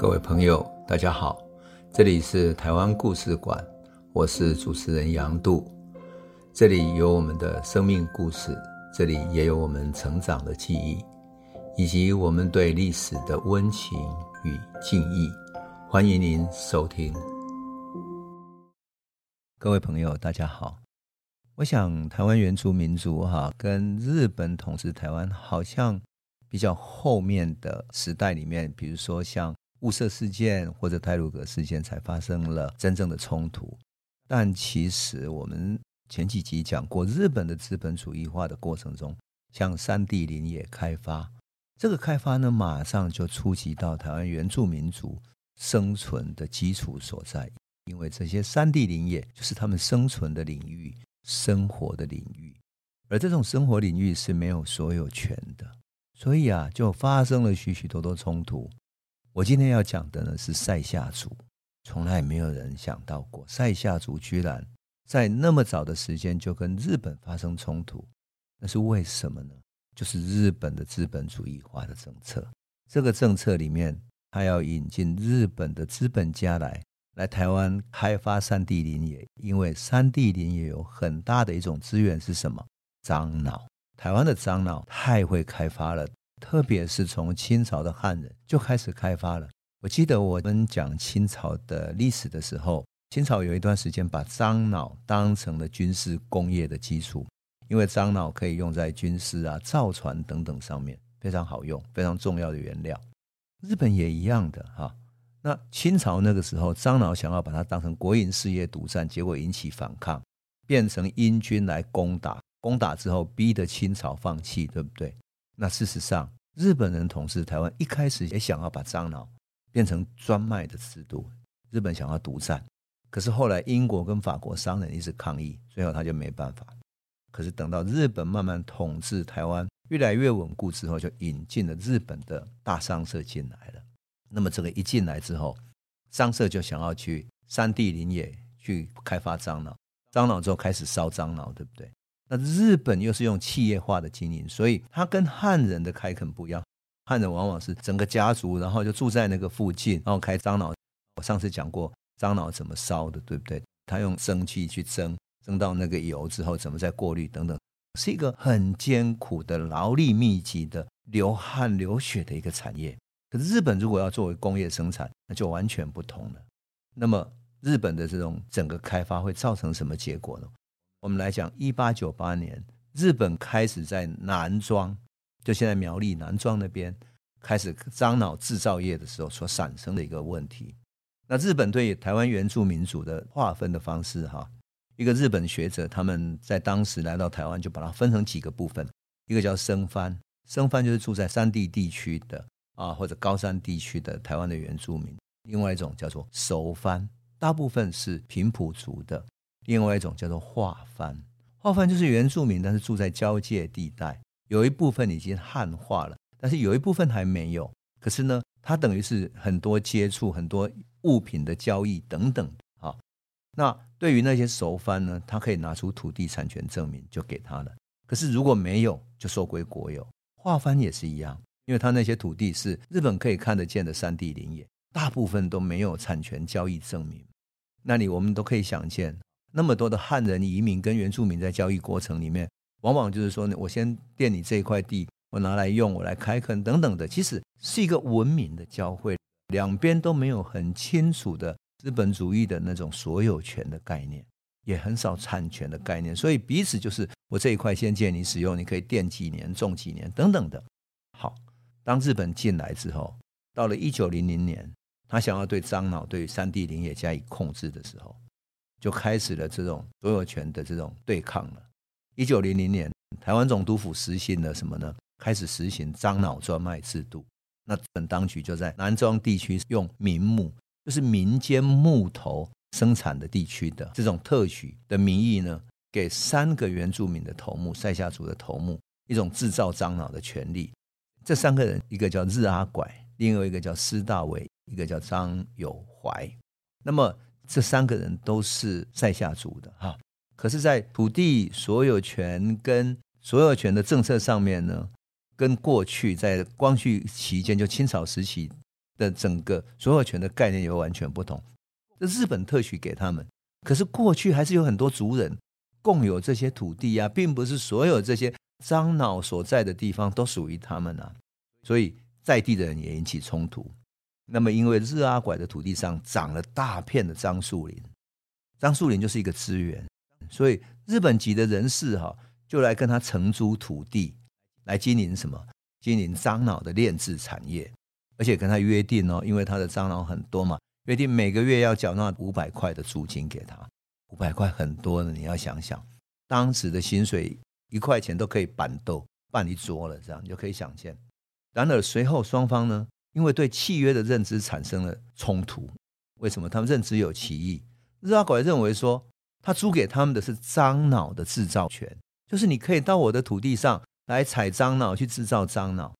各位朋友，大家好，这里是台湾故事馆，我是主持人杨度，这里有我们的生命故事，这里也有我们成长的记忆，以及我们对历史的温情与敬意。欢迎您收听。各位朋友，大家好。我想，台湾原住民族哈，跟日本统治台湾好像比较后面的时代里面，比如说像。雾社事件或者泰鲁阁事件才发生了真正的冲突，但其实我们前几集讲过，日本的资本主义化的过程中，像山地林业开发，这个开发呢，马上就触及到台湾原住民族生存的基础所在，因为这些山地林业就是他们生存的领域、生活的领域，而这种生活领域是没有所有权的，所以啊，就发生了许许多多冲突。我今天要讲的呢是塞夏族，从来没有人想到过塞夏族居然在那么早的时间就跟日本发生冲突，那是为什么呢？就是日本的资本主义化的政策，这个政策里面，他要引进日本的资本家来来台湾开发山地林野，因为山地林野有很大的一种资源是什么？樟脑，台湾的樟脑太会开发了。特别是从清朝的汉人就开始开发了。我记得我们讲清朝的历史的时候，清朝有一段时间把樟脑当成了军事工业的基础，因为樟脑可以用在军事啊、造船等等上面，非常好用，非常重要的原料。日本也一样的哈。那清朝那个时候，樟脑想要把它当成国营事业独占，结果引起反抗，变成英军来攻打，攻打之后逼得清朝放弃，对不对？那事实上，日本人统治台湾一开始也想要把樟脑变成专卖的制度，日本想要独占，可是后来英国跟法国商人一直抗议，最后他就没办法。可是等到日本慢慢统治台湾越来越稳固之后，就引进了日本的大商社进来了。那么这个一进来之后，商社就想要去山地林野去开发樟脑，樟脑之后开始烧樟脑，对不对？那日本又是用企业化的经营，所以它跟汉人的开垦不一样。汉人往往是整个家族，然后就住在那个附近，然后开樟脑。我上次讲过樟脑怎么烧的，对不对？他用蒸汽去蒸，蒸到那个油之后，怎么再过滤等等，是一个很艰苦的、劳力密集的、流汗流血的一个产业。可是日本如果要作为工业生产，那就完全不同了。那么日本的这种整个开发会造成什么结果呢？我们来讲，一八九八年，日本开始在南庄，就现在苗栗南庄那边开始樟脑制造业的时候所产生的一个问题。那日本对台湾原住民族的划分的方式，哈，一个日本学者他们在当时来到台湾，就把它分成几个部分，一个叫生番，生番就是住在山地地区的啊或者高山地区的台湾的原住民；另外一种叫做熟番，大部分是平埔族的。另外一种叫做化番，化番就是原住民，但是住在交界地带，有一部分已经汉化了，但是有一部分还没有。可是呢，它等于是很多接触、很多物品的交易等等啊。那对于那些熟番呢，他可以拿出土地产权证明就给他了。可是如果没有，就收归国有。化番也是一样，因为他那些土地是日本可以看得见的山地林野，大部分都没有产权交易证明。那里我们都可以想见。那么多的汉人移民跟原住民在交易过程里面，往往就是说，我先垫你这一块地，我拿来用，我来开垦等等的，其实是一个文明的交汇，两边都没有很清楚的资本主义的那种所有权的概念，也很少产权的概念，所以彼此就是我这一块先借你使用，你可以垫几年、种几年等等的。好，当日本进来之后，到了一九零零年，他想要对樟脑、对山地林野加以控制的时候。就开始了这种所有权的这种对抗了。一九零零年，台湾总督府实行了什么呢？开始实行樟脑专卖制度。那本当局就在南庄地区用民木，就是民间木头生产的地区的这种特许的名义呢，给三个原住民的头目，赛夏族的头目，一种制造樟脑的权利。这三个人，一个叫日阿拐，另外一个叫施大伟，一个叫张有怀。那么。这三个人都是赛夏族的哈，可是，在土地所有权跟所有权的政策上面呢，跟过去在光绪期间就清朝时期的整个所有权的概念又完全不同。这日本特许给他们，可是过去还是有很多族人共有这些土地啊，并不是所有这些樟脑所在的地方都属于他们啊，所以在地的人也引起冲突。那么，因为日阿拐的土地上长了大片的樟树林，樟树林就是一个资源，所以日本籍的人士哈就来跟他承租土地，来经营什么？经营樟脑的炼制产业，而且跟他约定哦，因为他的樟脑很多嘛，约定每个月要缴纳五百块的租金给他，五百块很多的，你要想想，当时的薪水一块钱都可以办桌办一桌了，这样你就可以想见。然而随后双方呢？因为对契约的认知产生了冲突，为什么？他们认知有歧义。日阿拐认为说，他租给他们的是樟脑的制造权，就是你可以到我的土地上来采樟脑去制造樟脑，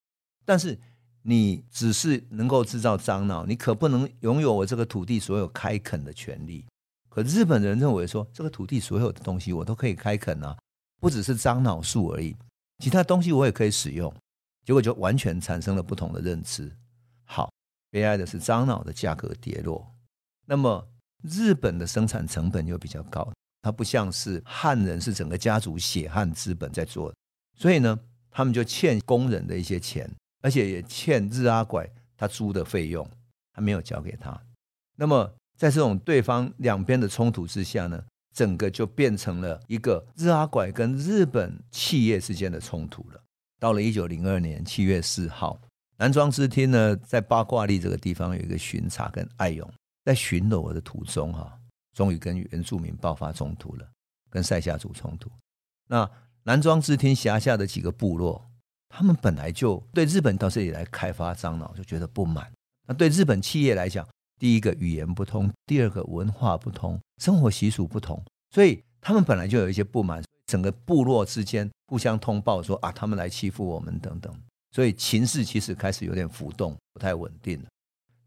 但是你只是能够制造樟脑，你可不能拥有我这个土地所有开垦的权利。可日本人认为说，这个土地所有的东西我都可以开垦啊，不只是樟脑树而已，其他东西我也可以使用。结果就完全产生了不同的认知。悲哀的是樟脑的价格跌落。那么日本的生产成本又比较高，它不像是汉人是整个家族血汗资本在做，所以呢，他们就欠工人的一些钱，而且也欠日阿拐他租的费用，他没有交给他。那么在这种对方两边的冲突之下呢，整个就变成了一个日阿拐跟日本企业之间的冲突了。到了一九零二年七月四号。南庄支厅呢，在八卦力这个地方有一个巡查跟爱勇，在巡逻的途中，哈，终于跟原住民爆发冲突了，跟赛夏族冲突。那南庄支厅辖下的几个部落，他们本来就对日本到这里来开发樟脑就觉得不满。那对日本企业来讲，第一个语言不通，第二个文化不通，生活习俗不同，所以他们本来就有一些不满。整个部落之间互相通报说啊，他们来欺负我们等等。所以情势其实开始有点浮动，不太稳定了。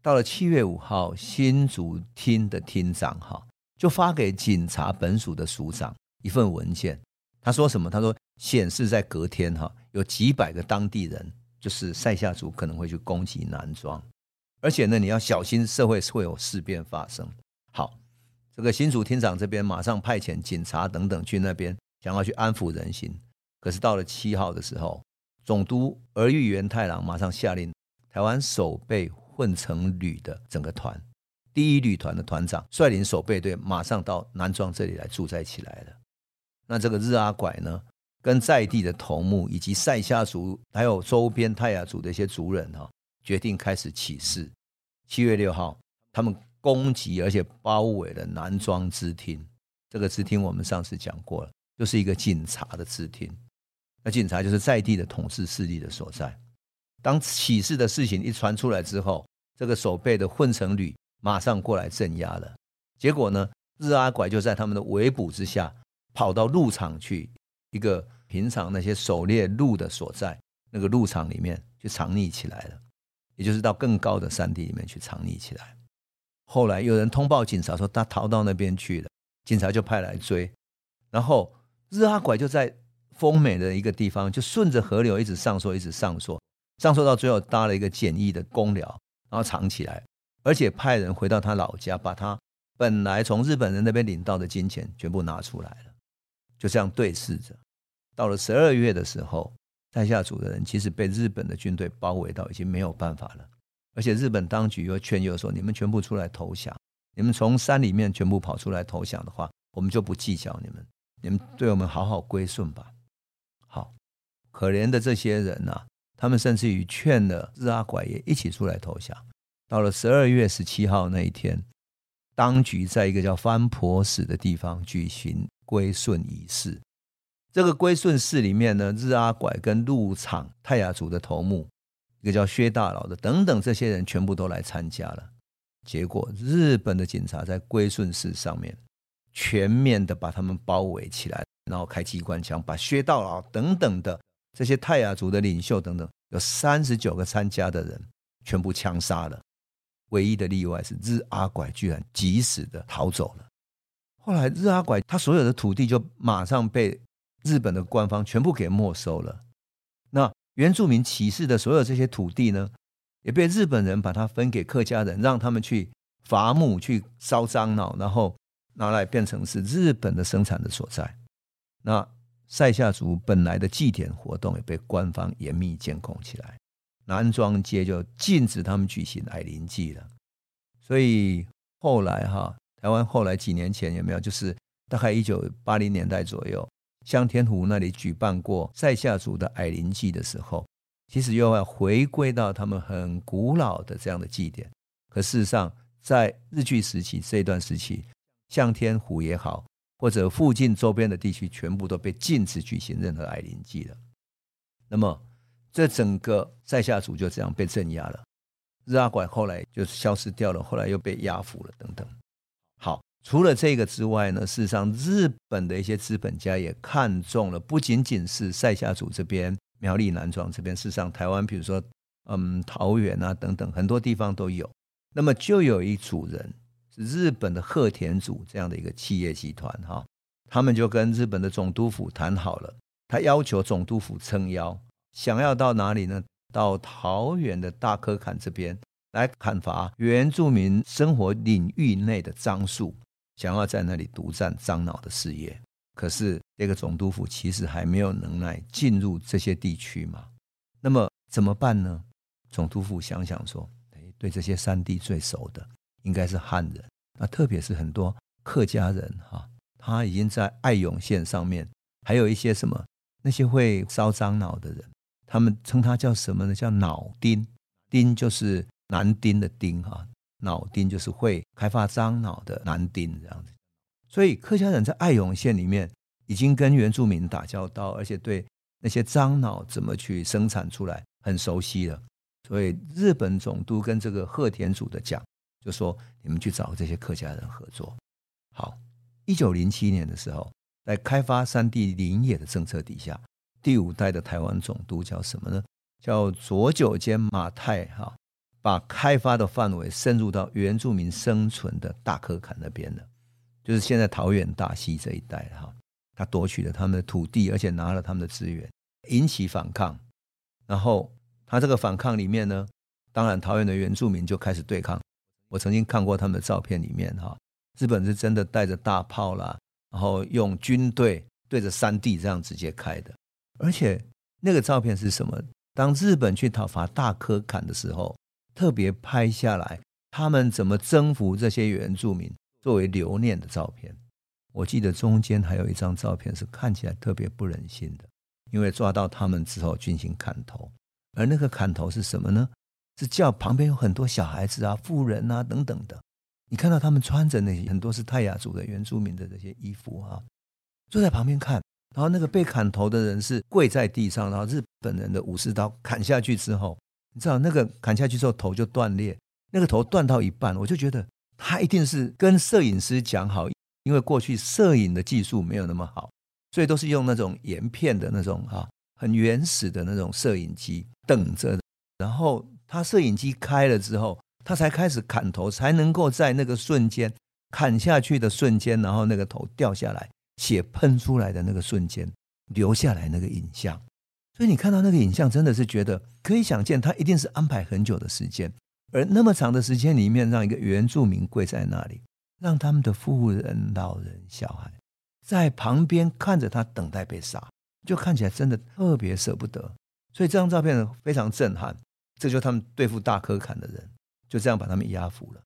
到了七月五号，新竹厅的厅长哈就发给警察本署的署长一份文件，他说什么？他说显示在隔天哈有几百个当地人，就是塞夏族可能会去攻击南庄，而且呢你要小心社会会有事变发生。好，这个新竹厅长这边马上派遣警察等等去那边，想要去安抚人心。可是到了七号的时候。总督儿玉源太郎马上下令，台湾守备混成旅的整个团，第一旅团的团长率领守备队，马上到南庄这里来驻扎起来了。那这个日阿拐呢，跟在地的头目以及赛夏族，还有周边泰雅族的一些族人哈，决定开始起事。七月六号，他们攻击而且包围了南庄支厅。这个支厅我们上次讲过了，就是一个警察的支厅。那警察就是在地的统治势力的所在。当起事的事情一传出来之后，这个守备的混成旅马上过来镇压了。结果呢，日阿拐就在他们的围捕之下，跑到鹿场去，一个平常那些狩猎鹿的所在，那个鹿场里面去藏匿起来了，也就是到更高的山地里面去藏匿起来。后来有人通报警察说他逃到那边去了，警察就派来追，然后日阿拐就在。丰美的一个地方，就顺着河流一直上溯，一直上溯，上溯到最后搭了一个简易的公寮，然后藏起来，而且派人回到他老家，把他本来从日本人那边领到的金钱全部拿出来了，就这样对峙着。到了十二月的时候，赛夏族的人其实被日本的军队包围到已经没有办法了，而且日本当局又劝诱说：“你们全部出来投降，你们从山里面全部跑出来投降的话，我们就不计较你们，你们对我们好好归顺吧。”可怜的这些人、啊，他们甚至于劝了日阿拐也一起出来投降。到了十二月十七号那一天，当局在一个叫番婆寺的地方举行归顺仪式。这个归顺式里面呢，日阿拐跟鹿场泰雅族的头目，一个叫薛大佬的等等这些人全部都来参加了。结果，日本的警察在归顺式上面全面的把他们包围起来，然后开机关枪，把薛大老等等的。这些泰雅族的领袖等等，有三十九个参加的人全部枪杀了，唯一的例外是日阿拐居然及时的逃走了。后来日阿拐他所有的土地就马上被日本的官方全部给没收了。那原住民歧视的所有这些土地呢，也被日本人把它分给客家人，让他们去伐木、去烧樟脑，然后拿来变成是日本的生产的所在。那赛夏族本来的祭典活动也被官方严密监控起来，南庄街就禁止他们举行矮灵祭了。所以后来哈，台湾后来几年前有没有？就是大概一九八零年代左右，香天湖那里举办过赛夏族的矮灵祭的时候。其实又要回归到他们很古老的这样的祭典，可事实上，在日据时期这段时期，向天湖也好，或者附近周边的地区，全部都被禁止举行任何爱灵祭了。那么，这整个赛夏族就这样被镇压了。日阿拐后来就消失掉了，后来又被压服了，等等。好，除了这个之外呢，事实上，日本的一些资本家也看中了，不仅仅是赛夏族这边。苗栗南庄这边，事实上台湾，比如说，嗯，桃园啊等等，很多地方都有。那么就有一组人日本的鹤田组这样的一个企业集团哈，他们就跟日本的总督府谈好了，他要求总督府撑腰，想要到哪里呢？到桃园的大科坎这边来砍伐原住民生活领域内的樟树，想要在那里独占樟脑的事业。可是这个总督府其实还没有能耐进入这些地区嘛？那么怎么办呢？总督府想想说，哎对这些山地最熟的应该是汉人，那特别是很多客家人哈，他已经在爱永县上面，还有一些什么那些会烧樟脑的人，他们称他叫什么呢？叫脑丁，丁就是男丁的丁哈，脑丁就是会开发樟脑的男丁这样子。所以客家人在爱永县里面已经跟原住民打交道，而且对那些樟脑怎么去生产出来很熟悉了。所以日本总督跟这个贺田组的讲，就说你们去找这些客家人合作。好，一九零七年的时候，在开发山地林业的政策底下，第五代的台湾总督叫什么呢？叫佐久间马太哈，把开发的范围深入到原住民生存的大嵙崁那边了。就是现在桃园大溪这一带哈，他夺取了他们的土地，而且拿了他们的资源，引起反抗。然后他这个反抗里面呢，当然桃园的原住民就开始对抗。我曾经看过他们的照片，里面哈，日本是真的带着大炮啦，然后用军队对着山地这样直接开的。而且那个照片是什么？当日本去讨伐大嵙崁的时候，特别拍下来他们怎么征服这些原住民。作为留念的照片，我记得中间还有一张照片是看起来特别不忍心的，因为抓到他们之后进行砍头，而那个砍头是什么呢？是叫旁边有很多小孩子啊、妇人啊等等的，你看到他们穿着那些很多是泰雅族的原住民的这些衣服啊，坐在旁边看，然后那个被砍头的人是跪在地上，然后日本人的武士刀砍下去之后，你知道那个砍下去之后头就断裂，那个头断到一半，我就觉得。他一定是跟摄影师讲好，因为过去摄影的技术没有那么好，所以都是用那种沿片的那种哈，很原始的那种摄影机等着。然后他摄影机开了之后，他才开始砍头，才能够在那个瞬间砍下去的瞬间，然后那个头掉下来，血喷出来的那个瞬间留下来那个影像。所以你看到那个影像，真的是觉得可以想见，他一定是安排很久的时间。而那么长的时间里面，让一个原住民跪在那里，让他们的妇人、老人、小孩在旁边看着他等待被杀，就看起来真的特别舍不得。所以这张照片非常震撼。这就是他们对付大嵙崁的人，就这样把他们压服了。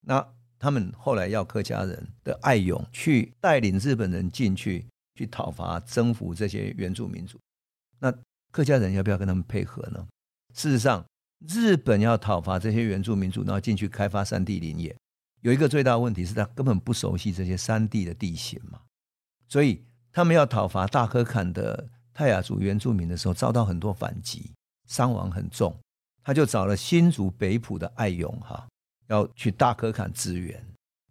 那他们后来要客家人的爱勇去带领日本人进去，去讨伐、征服这些原住民族。那客家人要不要跟他们配合呢？事实上。日本要讨伐这些原住民族，然后进去开发山地林业，有一个最大问题是他根本不熟悉这些山地的地形嘛，所以他们要讨伐大嵙崁的泰雅族原住民的时候，遭到很多反击，伤亡很重。他就找了新竹北埔的爱勇哈，要去大嵙崁支援。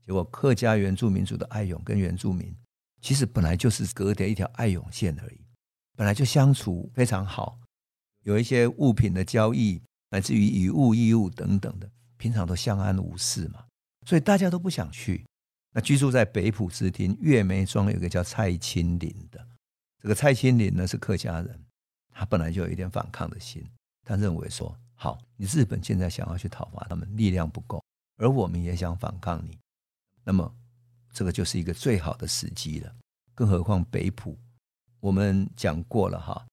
结果客家原住民族的爱勇跟原住民其实本来就是隔着一条爱勇线而已，本来就相处非常好，有一些物品的交易。乃至于以物易物等等的，平常都相安无事嘛，所以大家都不想去。那居住在北埔之町月眉庄有个叫蔡清林的，这个蔡清林呢是客家人，他本来就有一点反抗的心，他认为说好，你日本现在想要去讨伐他们，力量不够，而我们也想反抗你，那么这个就是一个最好的时机了。更何况北浦，我们讲过了哈，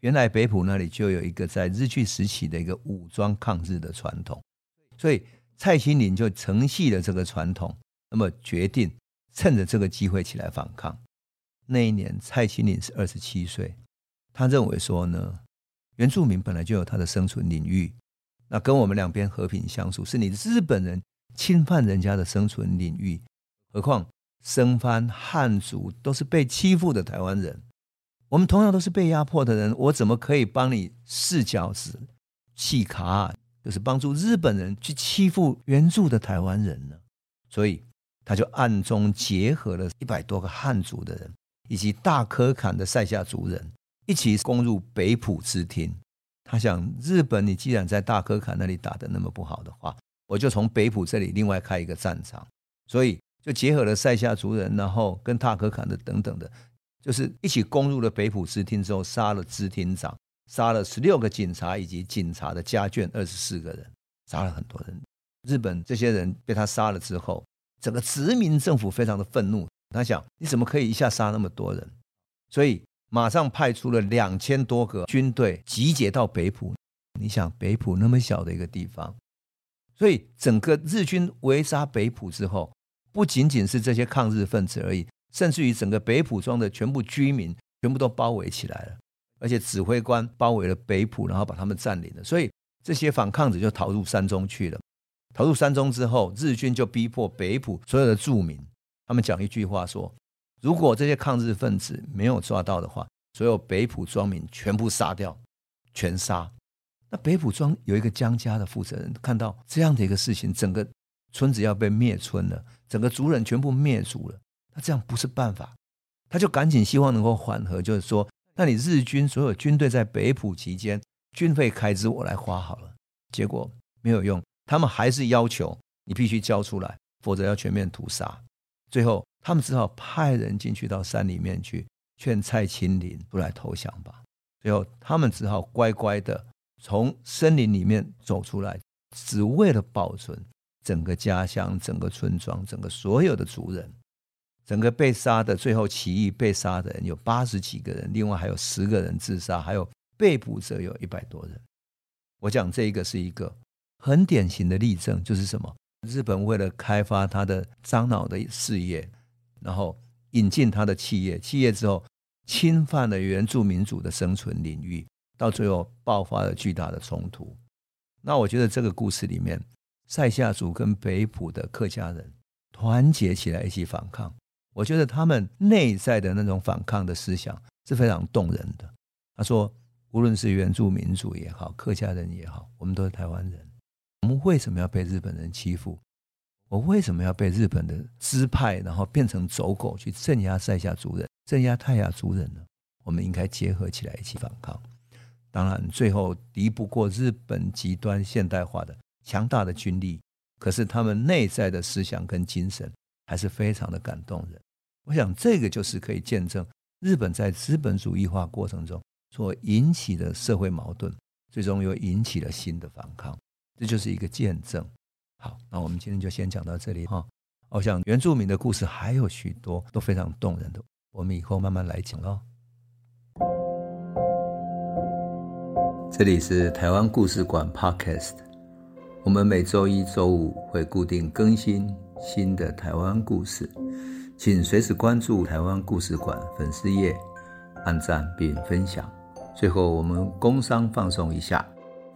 原来北浦那里就有一个在日据时期的一个武装抗日的传统，所以蔡清林就承袭了这个传统，那么决定趁着这个机会起来反抗。那一年蔡清林是二十七岁，他认为说呢，原住民本来就有他的生存领域，那跟我们两边和平相处，是你日本人侵犯人家的生存领域，何况。生番汉族都是被欺负的台湾人，我们同样都是被压迫的人，我怎么可以帮你四角子细卡，就是帮助日本人去欺负原住的台湾人呢？所以他就暗中结合了一百多个汉族的人，以及大可坎的塞夏族人，一起攻入北浦支厅。他想，日本你既然在大嵙崁那里打得那么不好的话，我就从北浦这里另外开一个战场。所以。就结合了塞夏族人，然后跟大嵙崁的等等的，就是一起攻入了北浦支厅之后，杀了支厅长，杀了十六个警察以及警察的家眷二十四个人，杀了很多人。日本这些人被他杀了之后，整个殖民政府非常的愤怒，他想你怎么可以一下杀那么多人？所以马上派出了两千多个军队集结到北浦。你想北浦那么小的一个地方，所以整个日军围杀北浦之后。不仅仅是这些抗日分子而已，甚至于整个北浦庄的全部居民全部都包围起来了，而且指挥官包围了北浦，然后把他们占领了。所以这些反抗者就逃入山中去了。逃入山中之后，日军就逼迫北浦所有的住民，他们讲一句话说：如果这些抗日分子没有抓到的话，所有北浦庄民全部杀掉，全杀。那北浦庄有一个江家的负责人看到这样的一个事情，整个。村子要被灭村了，整个族人全部灭族了，那这样不是办法，他就赶紧希望能够缓和，就是说，那你日军所有军队在北浦期间军费开支我来花好了，结果没有用，他们还是要求你必须交出来，否则要全面屠杀。最后他们只好派人进去到山里面去劝蔡清林出来投降吧。最后他们只好乖乖的从森林里面走出来，只为了保存。整个家乡、整个村庄、整个所有的族人，整个被杀的最后起义被杀的人有八十几个人，另外还有十个人自杀，还有被捕者有一百多人。我讲这一个是一个很典型的例证，就是什么？日本为了开发他的樟脑的事业，然后引进他的企业，企业之后侵犯了原住民族的生存领域，到最后爆发了巨大的冲突。那我觉得这个故事里面。赛夏族跟北普的客家人团结起来一起反抗，我觉得他们内在的那种反抗的思想是非常动人的。他说，无论是原住民族也好，客家人也好，我们都是台湾人，我们为什么要被日本人欺负？我为什么要被日本的支派然后变成走狗去镇压塞夏族人、镇压泰雅族人呢？我们应该结合起来一起反抗。当然，最后敌不过日本极端现代化的。强大的军力，可是他们内在的思想跟精神还是非常的感动人。我想这个就是可以见证日本在资本主义化过程中所引起的社会矛盾，最终又引起了新的反抗，这就是一个见证。好，那我们今天就先讲到这里哈。我想原住民的故事还有许多都非常动人的，我们以后慢慢来讲喽。这里是台湾故事馆 Podcast。我们每周一、周五会固定更新新的台湾故事，请随时关注台湾故事馆粉丝页，按赞并分享。最后，我们工商放送一下：